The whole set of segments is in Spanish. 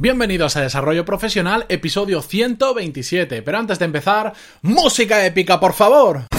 Bienvenidos a Desarrollo Profesional, episodio 127. Pero antes de empezar, música épica, por favor.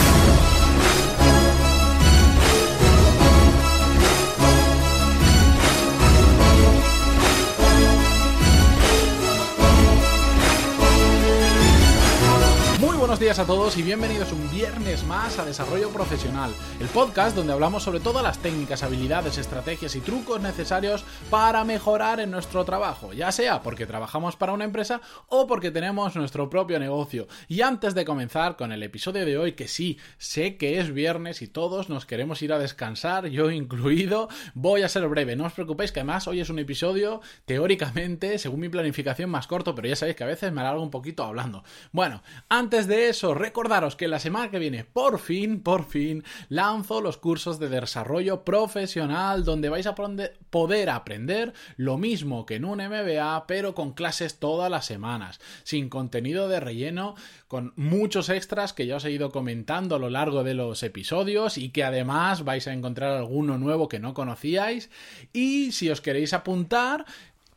Días a todos y bienvenidos un viernes más a Desarrollo Profesional, el podcast donde hablamos sobre todas las técnicas, habilidades, estrategias y trucos necesarios para mejorar en nuestro trabajo, ya sea porque trabajamos para una empresa o porque tenemos nuestro propio negocio. Y antes de comenzar con el episodio de hoy, que sí, sé que es viernes y todos nos queremos ir a descansar, yo incluido, voy a ser breve, no os preocupéis que además hoy es un episodio teóricamente, según mi planificación, más corto, pero ya sabéis que a veces me alargo un poquito hablando. Bueno, antes de eso, recordaros que la semana que viene, por fin, por fin, lanzo los cursos de desarrollo profesional donde vais a poder aprender lo mismo que en un MBA, pero con clases todas las semanas, sin contenido de relleno, con muchos extras que ya os he ido comentando a lo largo de los episodios y que además vais a encontrar alguno nuevo que no conocíais. Y si os queréis apuntar,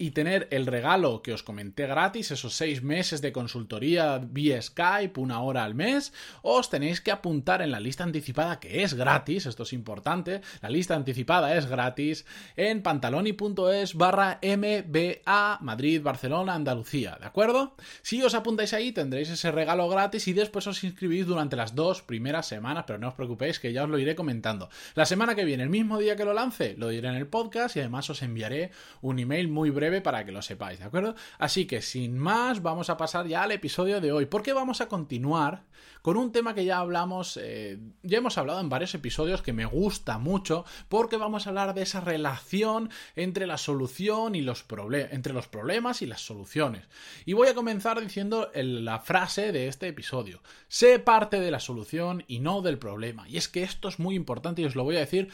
y tener el regalo que os comenté gratis, esos seis meses de consultoría vía Skype, una hora al mes, os tenéis que apuntar en la lista anticipada que es gratis, esto es importante, la lista anticipada es gratis en pantaloni.es barra MBA Madrid, Barcelona, Andalucía, ¿de acuerdo? Si os apuntáis ahí tendréis ese regalo gratis y después os inscribís durante las dos primeras semanas, pero no os preocupéis que ya os lo iré comentando. La semana que viene, el mismo día que lo lance, lo diré en el podcast y además os enviaré un email muy breve para que lo sepáis, ¿de acuerdo? Así que sin más, vamos a pasar ya al episodio de hoy, porque vamos a continuar con un tema que ya hablamos, eh, ya hemos hablado en varios episodios que me gusta mucho, porque vamos a hablar de esa relación entre la solución y los problemas, entre los problemas y las soluciones. Y voy a comenzar diciendo la frase de este episodio. Sé parte de la solución y no del problema. Y es que esto es muy importante y os lo voy a decir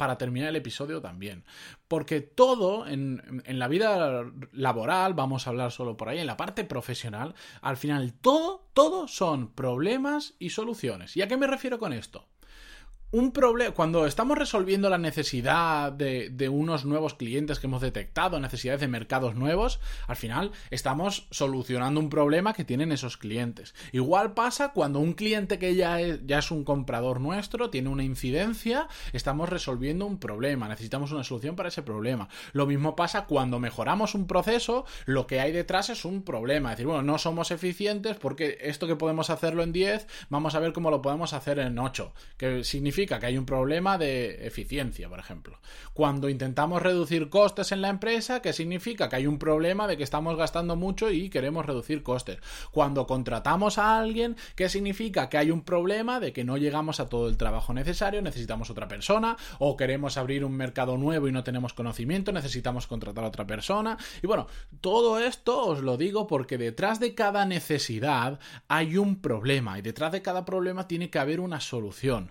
para terminar el episodio también. Porque todo en, en la vida laboral, vamos a hablar solo por ahí, en la parte profesional, al final todo, todo son problemas y soluciones. ¿Y a qué me refiero con esto? Un problema, cuando estamos resolviendo la necesidad de, de, unos nuevos clientes que hemos detectado, necesidades de mercados nuevos, al final estamos solucionando un problema que tienen esos clientes. Igual pasa cuando un cliente que ya es, ya es un comprador nuestro tiene una incidencia, estamos resolviendo un problema, necesitamos una solución para ese problema. Lo mismo pasa cuando mejoramos un proceso, lo que hay detrás es un problema. Es decir, bueno, no somos eficientes porque esto que podemos hacerlo en 10, vamos a ver cómo lo podemos hacer en 8, que significa que hay un problema de eficiencia, por ejemplo. Cuando intentamos reducir costes en la empresa, ¿qué significa? Que hay un problema de que estamos gastando mucho y queremos reducir costes. Cuando contratamos a alguien, ¿qué significa? Que hay un problema de que no llegamos a todo el trabajo necesario, necesitamos otra persona, o queremos abrir un mercado nuevo y no tenemos conocimiento, necesitamos contratar a otra persona. Y bueno, todo esto os lo digo porque detrás de cada necesidad hay un problema y detrás de cada problema tiene que haber una solución.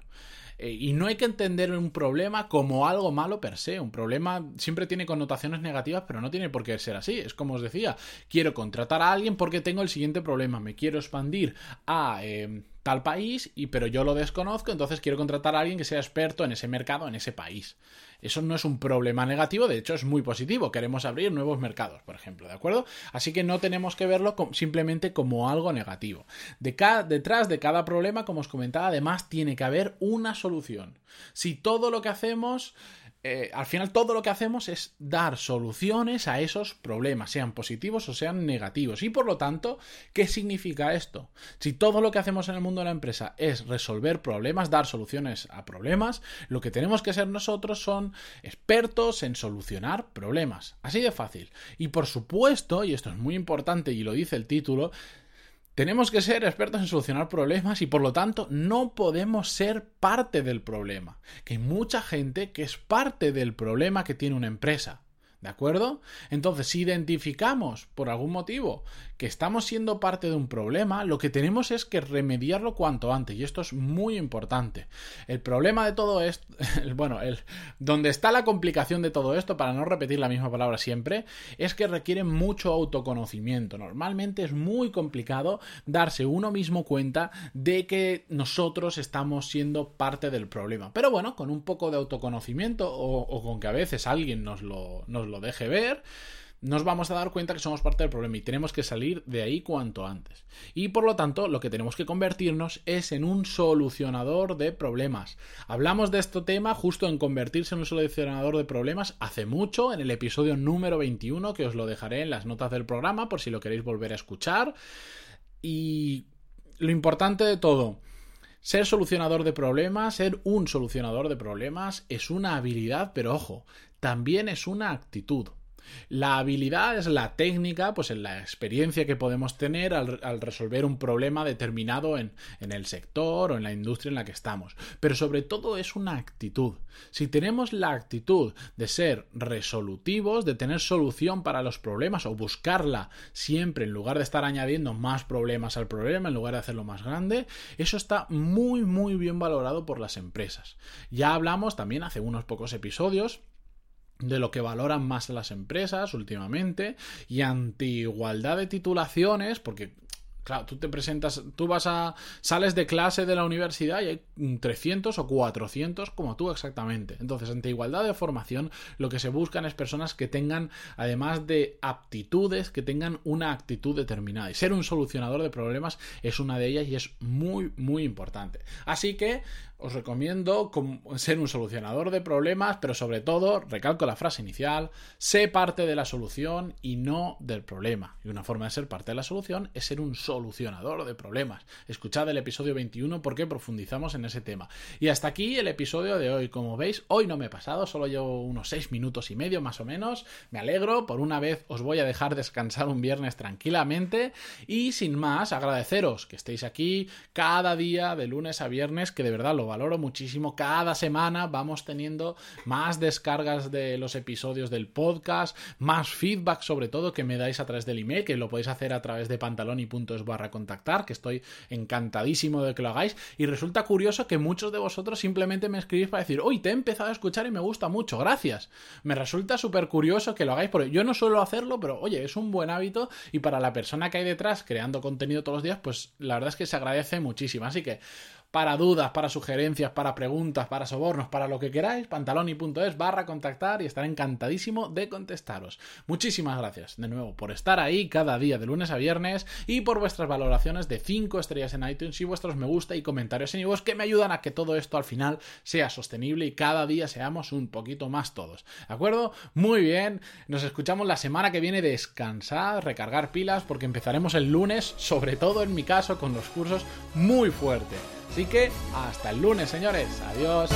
Eh, y no hay que entender un problema como algo malo per se. Un problema siempre tiene connotaciones negativas, pero no tiene por qué ser así. Es como os decía, quiero contratar a alguien porque tengo el siguiente problema. Me quiero expandir a... Eh, tal país, y, pero yo lo desconozco, entonces quiero contratar a alguien que sea experto en ese mercado, en ese país. Eso no es un problema negativo, de hecho es muy positivo. Queremos abrir nuevos mercados, por ejemplo, ¿de acuerdo? Así que no tenemos que verlo simplemente como algo negativo. detrás de cada problema, como os comentaba, además tiene que haber una solución. Si todo lo que hacemos eh, al final todo lo que hacemos es dar soluciones a esos problemas, sean positivos o sean negativos. Y por lo tanto, ¿qué significa esto? Si todo lo que hacemos en el mundo de la empresa es resolver problemas, dar soluciones a problemas, lo que tenemos que ser nosotros son expertos en solucionar problemas. Así de fácil. Y por supuesto, y esto es muy importante y lo dice el título, tenemos que ser expertos en solucionar problemas y por lo tanto no podemos ser parte del problema. Que hay mucha gente que es parte del problema que tiene una empresa. ¿De acuerdo? Entonces, si identificamos por algún motivo que estamos siendo parte de un problema, lo que tenemos es que remediarlo cuanto antes. Y esto es muy importante. El problema de todo esto, bueno, el, donde está la complicación de todo esto, para no repetir la misma palabra siempre, es que requiere mucho autoconocimiento. Normalmente es muy complicado darse uno mismo cuenta de que nosotros estamos siendo parte del problema. Pero bueno, con un poco de autoconocimiento o, con que a veces alguien nos lo, nos lo deje ver, nos vamos a dar cuenta que somos parte del problema y tenemos que salir de ahí cuanto antes. Y por lo tanto, lo que tenemos que convertirnos es en un solucionador de problemas. Hablamos de este tema justo en convertirse en un solucionador de problemas hace mucho, en el episodio número 21, que os lo dejaré en las notas del programa por si lo queréis volver a escuchar. Y lo importante de todo, ser solucionador de problemas, ser un solucionador de problemas es una habilidad, pero ojo, también es una actitud. La habilidad es la técnica, pues en la experiencia que podemos tener al, resolver un problema determinado en, en, el sector o en la industria en la que estamos. Pero sobre todo es una actitud. Si tenemos la actitud de ser resolutivos, de tener solución para los problemas o buscarla siempre en lugar de estar añadiendo más problemas al problema, en lugar de hacerlo más grande, eso está muy muy bien valorado por las empresas. Ya hablamos también hace unos pocos episodios de lo que valoran más las empresas últimamente y ante igualdad de titulaciones, porque Claro, tú te presentas, tú vas a, sales de clase de la universidad y hay 300 o 400 como tú exactamente. Entonces, ante igualdad de formación, lo que se buscan es personas que tengan, además de aptitudes, que tengan una actitud determinada. Y ser un solucionador de problemas es una de ellas y es muy, muy importante. Así que os recomiendo ser un solucionador de problemas, pero sobre todo, recalco la frase inicial, sé parte de la solución y no del problema. Y una forma de ser parte de la solución es ser un solucionador de problemas. Escuchad el episodio 21 porque profundizamos en ese tema. Y hasta aquí el episodio de hoy. Como veis, hoy no me he pasado, solo llevo unos 6 minutos y medio más o menos. Me alegro, por una vez os voy a dejar descansar un viernes tranquilamente. Y sin más, agradeceros que estéis aquí cada día de lunes a viernes, que de verdad lo valoro muchísimo. Cada semana vamos teniendo más descargas de los episodios del podcast, más feedback sobre todo que me dais a través del email, que lo podéis hacer a través de pantaloni.es barra contactar, que estoy encantadísimo de que lo hagáis. Y resulta curioso que muchos de vosotros simplemente me escribís para decir, hoy te he empezado a escuchar y me gusta mucho, gracias. Me resulta súper curioso que lo hagáis, porque yo no suelo hacerlo, pero oye, es un buen hábito y para la persona que hay detrás creando contenido todos los días, pues la verdad es que se agradece muchísimo. Así que para dudas, para sugerencias, para preguntas, para sobornos, para lo que queráis, pantaloni.es barra contactar y estaré encantadísimo de contestaros. Muchísimas gracias de nuevo por estar ahí cada día de lunes a viernes y por vuestras valoraciones de 5 estrellas en iTunes y vuestros me gusta y comentarios en iVoox que me ayudan a que todo esto al final sea sostenible y cada día seamos un poquito más todos. ¿De acuerdo? Muy bien, nos escuchamos la semana que viene, descansar, recargar pilas porque empezaremos el lunes, sobre todo en mi caso, con los cursos muy fuerte. Así que hasta el lunes, señores. Adiós.